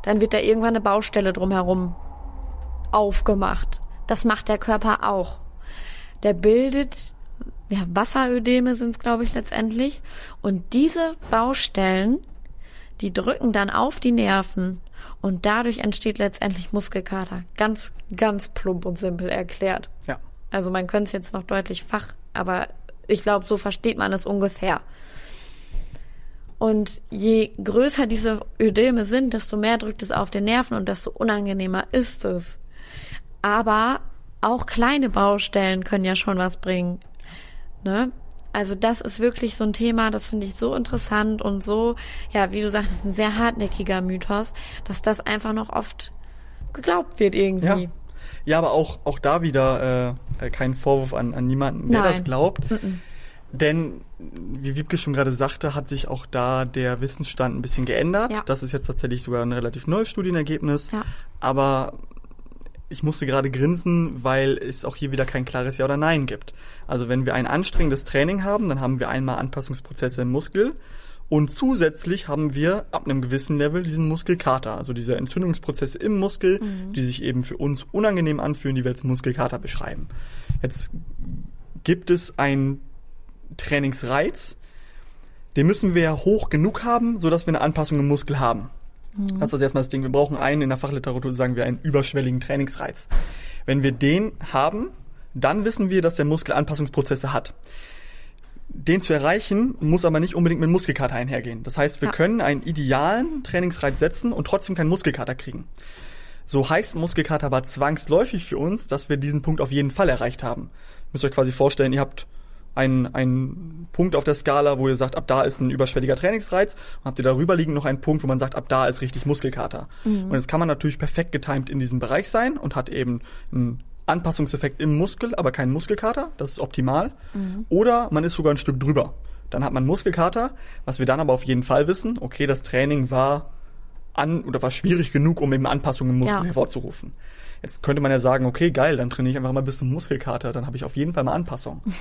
dann wird da irgendwann eine Baustelle drumherum aufgemacht. Das macht der Körper auch. Der bildet, ja, Wasserödeme sind es, glaube ich, letztendlich. Und diese Baustellen, die drücken dann auf die Nerven und dadurch entsteht letztendlich Muskelkater. Ganz, ganz plump und simpel erklärt. Ja. Also man könnte es jetzt noch deutlich fach, aber ich glaube, so versteht man es ungefähr. Und je größer diese Ödeme sind, desto mehr drückt es auf den Nerven und desto unangenehmer ist es. Aber auch kleine Baustellen können ja schon was bringen. Ne? Also das ist wirklich so ein Thema, das finde ich so interessant und so, ja, wie du sagtest, ein sehr hartnäckiger Mythos, dass das einfach noch oft geglaubt wird irgendwie. Ja. Ja, aber auch, auch da wieder äh, äh kein Vorwurf an, an niemanden, der Nein. das glaubt. -mm. Denn, wie Wiebke schon gerade sagte, hat sich auch da der Wissensstand ein bisschen geändert. Ja. Das ist jetzt tatsächlich sogar ein relativ neues Studienergebnis. Ja. Aber ich musste gerade grinsen, weil es auch hier wieder kein klares Ja oder Nein gibt. Also wenn wir ein anstrengendes Training haben, dann haben wir einmal Anpassungsprozesse im Muskel und zusätzlich haben wir ab einem gewissen Level diesen Muskelkater, also diese Entzündungsprozesse im Muskel, mhm. die sich eben für uns unangenehm anfühlen, die wir als Muskelkater beschreiben. Jetzt gibt es einen Trainingsreiz, den müssen wir hoch genug haben, sodass wir eine Anpassung im Muskel haben. Mhm. Das ist erstmal das Ding. Wir brauchen einen, in der Fachliteratur sagen wir einen überschwelligen Trainingsreiz. Wenn wir den haben, dann wissen wir, dass der Muskel Anpassungsprozesse hat. Den zu erreichen, muss aber nicht unbedingt mit Muskelkater einhergehen. Das heißt, wir ja. können einen idealen Trainingsreiz setzen und trotzdem keinen Muskelkater kriegen. So heißt Muskelkater aber zwangsläufig für uns, dass wir diesen Punkt auf jeden Fall erreicht haben. Ihr müsst euch quasi vorstellen, ihr habt einen, einen Punkt auf der Skala, wo ihr sagt, ab da ist ein überschwelliger Trainingsreiz und habt ihr darüber liegen noch einen Punkt, wo man sagt, ab da ist richtig Muskelkater. Mhm. Und jetzt kann man natürlich perfekt getimed in diesem Bereich sein und hat eben einen Anpassungseffekt im Muskel, aber keinen Muskelkater. Das ist optimal. Mhm. Oder man ist sogar ein Stück drüber. Dann hat man Muskelkater, was wir dann aber auf jeden Fall wissen, okay, das Training war an oder war schwierig genug, um eben Anpassungen im Muskel ja. hervorzurufen. Jetzt könnte man ja sagen, okay, geil, dann trainiere ich einfach mal bis zum Muskelkater, dann habe ich auf jeden Fall mal Anpassung.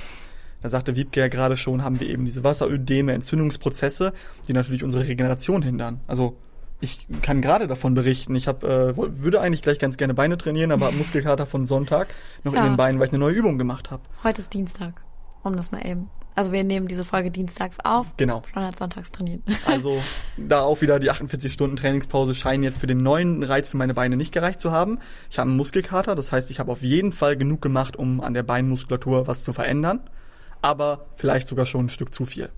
da sagte Wiebke ja gerade schon, haben wir eben diese Wasserödeme, Entzündungsprozesse, die natürlich unsere Regeneration hindern. Also ich kann gerade davon berichten. Ich hab, äh, würde eigentlich gleich ganz gerne Beine trainieren, aber Muskelkater von Sonntag noch ja. in den Beinen, weil ich eine neue Übung gemacht habe. Heute ist Dienstag, um das mal eben. Also wir nehmen diese Folge dienstags auf. Genau. Schon hat sonntags trainiert. Also da auch wieder die 48 Stunden Trainingspause scheinen jetzt für den neuen Reiz für meine Beine nicht gereicht zu haben. Ich habe einen Muskelkater, das heißt, ich habe auf jeden Fall genug gemacht, um an der Beinmuskulatur was zu verändern. Aber vielleicht sogar schon ein Stück zu viel.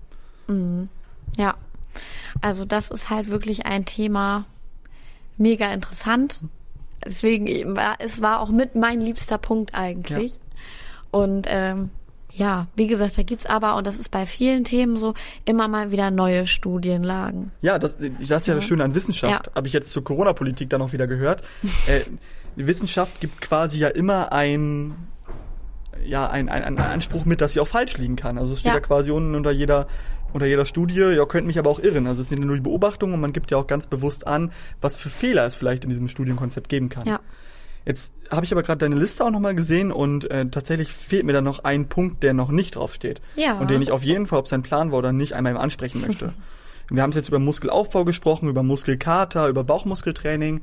Mhm. Ja, also das ist halt wirklich ein Thema mega interessant. Deswegen war es war auch mit mein liebster Punkt eigentlich. Ja. Und ähm, ja, wie gesagt, da gibt's aber, und das ist bei vielen Themen so, immer mal wieder neue Studienlagen. Ja, das, das ist ja, ja das Schöne an Wissenschaft. Ja. Habe ich jetzt zur Corona-Politik dann auch wieder gehört. äh, Wissenschaft gibt quasi ja immer ein ja, ein, ein, ein Anspruch mit, dass sie auch falsch liegen kann. Also es steht ja, ja quasi unten unter jeder unter jeder Studie, ja, könnte mich aber auch irren. Also es sind nur die Beobachtungen und man gibt ja auch ganz bewusst an, was für Fehler es vielleicht in diesem Studienkonzept geben kann. Ja. Jetzt habe ich aber gerade deine Liste auch nochmal gesehen und äh, tatsächlich fehlt mir da noch ein Punkt, der noch nicht draufsteht. Ja. Und den ich auf jeden Fall, ob sein Plan war oder nicht, einmal ansprechen möchte. Wir haben es jetzt über Muskelaufbau gesprochen, über Muskelkater, über Bauchmuskeltraining.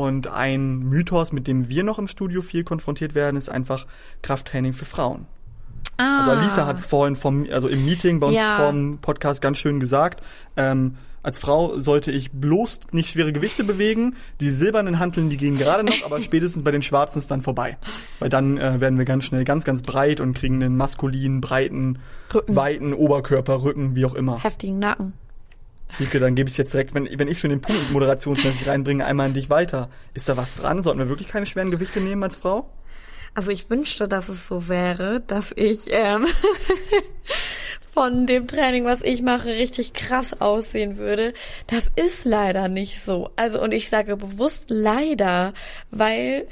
Und ein Mythos, mit dem wir noch im Studio viel konfrontiert werden, ist einfach Krafttraining für Frauen. Ah. Also Alisa hat es vorhin vom, also im Meeting bei uns ja. vom Podcast ganz schön gesagt. Ähm, als Frau sollte ich bloß nicht schwere Gewichte bewegen. Die silbernen Hanteln, die gehen gerade noch, aber spätestens bei den schwarzen ist dann vorbei. Weil dann äh, werden wir ganz schnell ganz, ganz breit und kriegen einen maskulinen, breiten, Rücken. weiten Oberkörper, Rücken, wie auch immer. Heftigen Nacken. Wieke, dann gebe ich jetzt direkt, wenn, wenn ich schon den Punkt moderationsmäßig reinbringe, einmal an dich weiter. Ist da was dran? Sollten wir wirklich keine schweren Gewichte nehmen als Frau? Also ich wünschte, dass es so wäre, dass ich ähm, von dem Training, was ich mache, richtig krass aussehen würde. Das ist leider nicht so. Also und ich sage bewusst leider, weil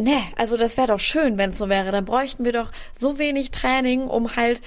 ne, also das wäre doch schön, wenn es so wäre. Dann bräuchten wir doch so wenig Training, um halt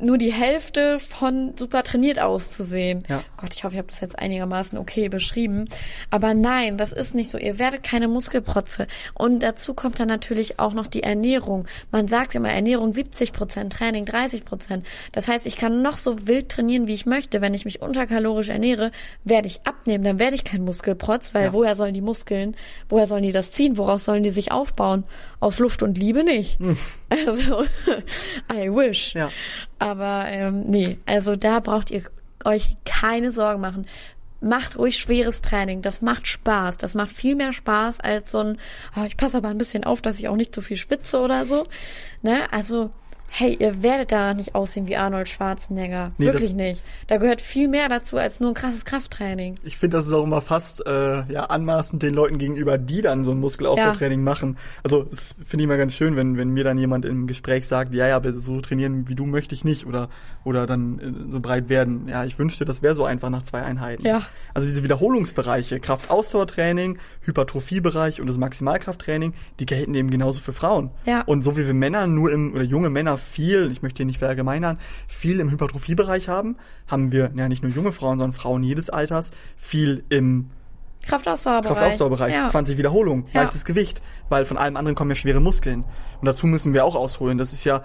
nur die Hälfte von super trainiert auszusehen. Ja. Gott, ich hoffe, ich habe das jetzt einigermaßen okay beschrieben. Aber nein, das ist nicht so. Ihr werdet keine Muskelprotze. Und dazu kommt dann natürlich auch noch die Ernährung. Man sagt immer Ernährung 70 Prozent, Training 30 Prozent. Das heißt, ich kann noch so wild trainieren, wie ich möchte. Wenn ich mich unterkalorisch ernähre, werde ich abnehmen. Dann werde ich kein Muskelprotz, weil ja. woher sollen die Muskeln, woher sollen die das ziehen? Woraus sollen die sich aufbauen? Aus Luft und Liebe nicht. Hm. Also, I wish. Ja. Aber ähm, nee, also da braucht ihr euch keine Sorgen machen. Macht ruhig schweres Training. Das macht Spaß. Das macht viel mehr Spaß als so ein, oh, ich passe aber ein bisschen auf, dass ich auch nicht zu viel schwitze oder so. Ne? Also Hey, ihr werdet danach nicht aussehen wie Arnold Schwarzenegger. Nee, Wirklich nicht. Da gehört viel mehr dazu als nur ein krasses Krafttraining. Ich finde, das ist auch immer fast äh, ja, anmaßend den Leuten gegenüber, die dann so ein Muskelaufbautraining machen. Also das finde ich immer ganz schön, wenn, wenn mir dann jemand im Gespräch sagt, ja, ja, aber so trainieren wie du möchte ich nicht oder oder dann äh, so breit werden. Ja, ich wünschte, das wäre so einfach nach zwei Einheiten. Ja. Also diese Wiederholungsbereiche, Kraftausdauertraining, Hypertrophiebereich und das Maximalkrafttraining, die gelten eben genauso für Frauen. Ja. Und so wie wir Männer nur im, oder junge Männer viel, ich möchte hier nicht verallgemeinern, viel im Hypertrophiebereich haben, haben wir ja nicht nur junge Frauen, sondern Frauen jedes Alters viel im Kraftausdauerbereich. Kraftausdauerbereich. Ja. 20 Wiederholungen, Ja. leichtes Gewicht, weil von allem anderen kommen ja schwere Muskeln. Und dazu müssen wir auch ausholen. Das ist ja,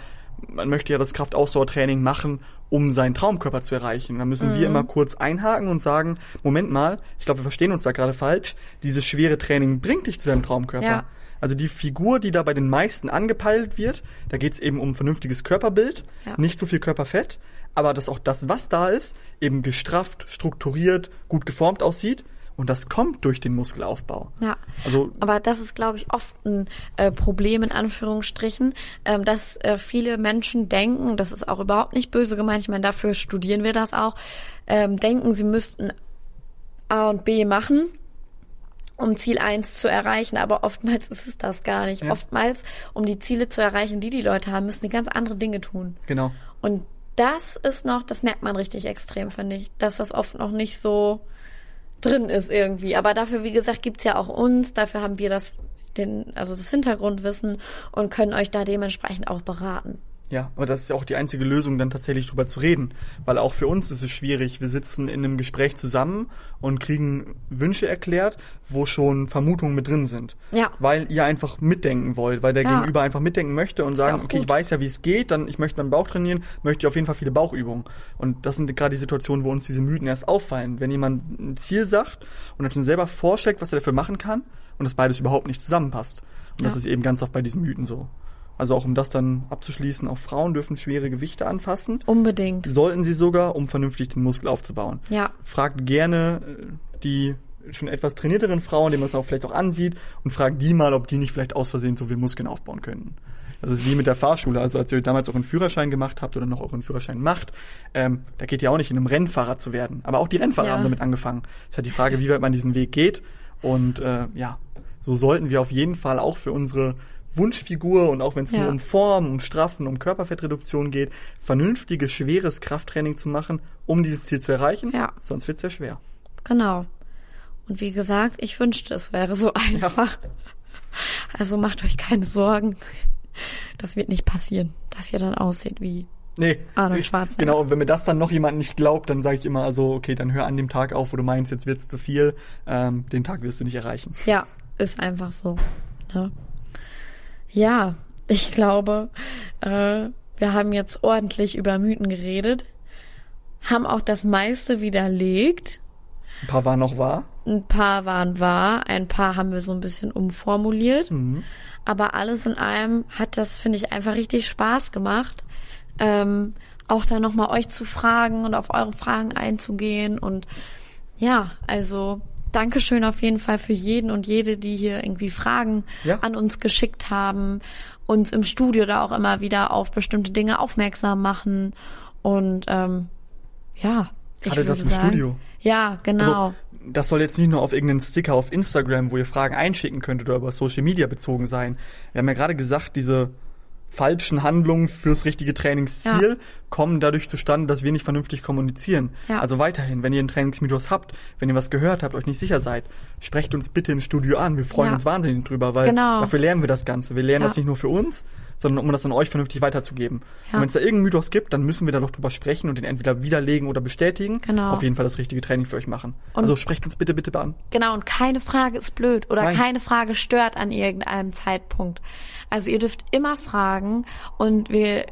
man möchte ja das Kraftausdauertraining machen, um seinen Traumkörper zu erreichen. Und dann müssen Mhm. wir immer kurz einhaken und sagen, Moment mal, ich glaube, wir verstehen uns da gerade falsch. Dieses schwere Training bringt dich zu deinem Traumkörper. Ja. Also die Figur, die da bei den meisten angepeilt wird, da geht es eben um vernünftiges Körperbild, Ja. nicht zu viel Körperfett, aber dass auch das, was da ist, eben gestrafft, strukturiert, gut geformt aussieht. Und das kommt durch den Muskelaufbau. Ja. Also Aber das ist, glaube ich, oft ein äh, Problem in Anführungsstrichen, ähm, dass äh, viele Menschen denken, das ist auch überhaupt nicht böse gemeint, ich meine, dafür studieren wir das auch, ähm, denken, sie müssten A und B machen, um Ziel 1 zu erreichen, aber oftmals ist es das gar nicht. Ja. Oftmals, um die Ziele zu erreichen, die die Leute haben, müssen die ganz andere Dinge tun. genau. Und das ist noch, das merkt man richtig extrem, finde ich, dass das oft noch nicht so drin ist irgendwie. Aber dafür, wie gesagt, gibt's ja auch uns, dafür haben wir das, den, also das Hintergrundwissen und können euch da dementsprechend auch beraten. Ja, aber das ist ja auch die einzige Lösung, dann tatsächlich drüber zu reden. Weil auch für uns ist es schwierig. Wir sitzen in einem Gespräch zusammen und kriegen Wünsche erklärt, wo schon Vermutungen mit drin sind. Ja. Weil ihr einfach mitdenken wollt, weil der Ja. Gegenüber einfach mitdenken möchte und ja sagen, auch okay, ich weiß ja, wie es geht, dann ich möchte meinen Bauch trainieren, möchte ich auf jeden Fall viele Bauchübungen. Und das sind gerade die Situationen, wo uns diese Mythen erst auffallen. Wenn jemand ein Ziel sagt und dann schon selber vorschlägt, was er dafür machen kann und das beides überhaupt nicht zusammenpasst. Und das Ja. ist eben ganz oft bei diesen Mythen so. Also auch um das dann abzuschließen, auch Frauen dürfen schwere Gewichte anfassen. Unbedingt. Sollten sie sogar, um vernünftig den Muskel aufzubauen. Ja. Fragt gerne äh, die schon etwas trainierteren Frauen, denen man es auch vielleicht auch ansieht, und fragt die mal, ob die nicht vielleicht aus Versehen so viel Muskeln aufbauen könnten. Das ist wie mit der Fahrschule. Also als ihr damals euren Führerschein gemacht habt oder noch euren Führerschein macht, ähm, da geht ihr auch nicht in einem Rennfahrer zu werden. Aber auch die Rennfahrer Ja. haben damit angefangen. Es ist halt die Frage, wie weit man diesen Weg geht. Und äh, ja, so sollten wir auf jeden Fall auch für unsere Wunschfigur und auch wenn es Ja. nur um Form, um Straffen, um Körperfettreduktion geht, vernünftiges, schweres Krafttraining zu machen, um dieses Ziel zu erreichen. Ja. Sonst wird es sehr schwer. Genau. Und wie gesagt, ich wünschte, es wäre so einfach. Also macht euch keine Sorgen. Das wird nicht passieren, dass ihr dann aussieht wie Nee. Arnold Schwarzenegger. Genau, und wenn mir das dann noch jemand nicht glaubt, dann sage ich immer, also okay, dann hör an dem Tag auf, wo du meinst, jetzt wird's zu viel. Ähm, den Tag wirst du nicht erreichen. Ja, ist einfach so. Ne? Ja, ich glaube, äh, wir haben jetzt ordentlich über Mythen geredet, haben auch das meiste widerlegt. Ein paar waren noch wahr. Ein paar waren wahr, ein paar haben wir so ein bisschen umformuliert. Aber alles in allem hat das, finde ich, einfach richtig Spaß gemacht. Ähm, auch da nochmal euch zu fragen und auf eure Fragen einzugehen. Und ja, also Dankeschön auf jeden Fall für jeden und jede, die hier irgendwie Fragen Ja. an uns geschickt haben, uns im Studio da auch immer wieder auf bestimmte Dinge aufmerksam machen. Und ähm, ja, ich Gerade das im sagen, Studio. Ja, genau. Also, das soll jetzt nicht nur auf irgendeinen Sticker auf Instagram, wo ihr Fragen einschicken könnt oder über Social Media bezogen sein. Wir haben ja gerade gesagt, diese falschen Handlungen fürs richtige Trainingsziel kommen dadurch zustande, dass wir nicht vernünftig kommunizieren. Ja. Also weiterhin, wenn ihr einen Trainingsmythos habt, wenn ihr was gehört habt, euch nicht sicher seid, sprecht uns bitte im Studio an. Wir freuen Ja. uns wahnsinnig drüber, weil Genau. dafür lernen wir das Ganze. Wir lernen Ja. das nicht nur für uns, sondern um das an euch vernünftig weiterzugeben. Ja. Und wenn es da irgendeinen Mythos gibt, dann müssen wir da doch drüber sprechen und den entweder widerlegen oder bestätigen. Genau. Auf jeden Fall das richtige Training für euch machen. Und- also sprecht uns bitte, bitte an. Genau, und keine Frage ist blöd oder Nein. keine Frage stört an irgendeinem Zeitpunkt. Also ihr dürft immer fragen und wir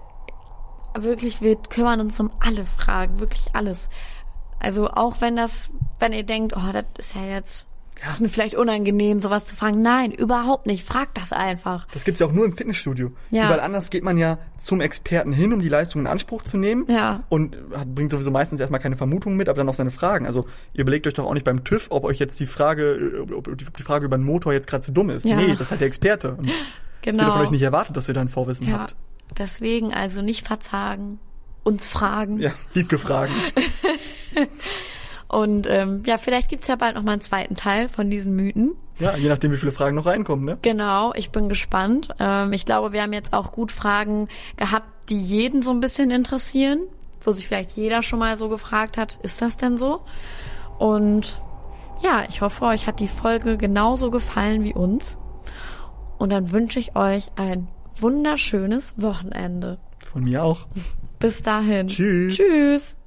wirklich, wir kümmern uns um alle Fragen, wirklich alles. Also auch wenn das, wenn ihr denkt, oh, das ist ja jetzt, Ja. ist mir vielleicht unangenehm, sowas zu fragen. Nein, überhaupt nicht. Fragt das einfach. Das gibt's ja auch nur im Fitnessstudio. Ja. Überall anders geht man ja zum Experten hin, um die Leistung in Anspruch zu nehmen. Ja. Und hat, bringt sowieso meistens erstmal keine Vermutungen mit, aber dann auch seine Fragen. Also ihr überlegt euch doch auch nicht beim TÜV, ob euch jetzt die Frage, äh, ob, die Frage über den Motor jetzt gerade zu dumm ist. Ja. Nee, das halt der Experte. Und Das wird Genau. von euch nicht erwartet, dass ihr da ein Vorwissen Ja. habt. Deswegen also nicht verzagen, uns fragen. Ja, Wiebke fragen. Und ähm, ja, vielleicht gibt's ja bald noch mal einen zweiten Teil von diesen Mythen. Ja, je nachdem, wie viele Fragen noch reinkommen, ne? Genau, ich bin gespannt. Ähm, ich glaube, wir haben jetzt auch gut Fragen gehabt, die jeden so ein bisschen interessieren, wo sich vielleicht jeder schon mal so gefragt hat, ist das denn so? Und ja, ich hoffe, euch hat die Folge genauso gefallen wie uns. Und dann wünsche ich euch ein wunderschönes Wochenende. Von mir auch. Bis dahin. Tschüss. Tschüss.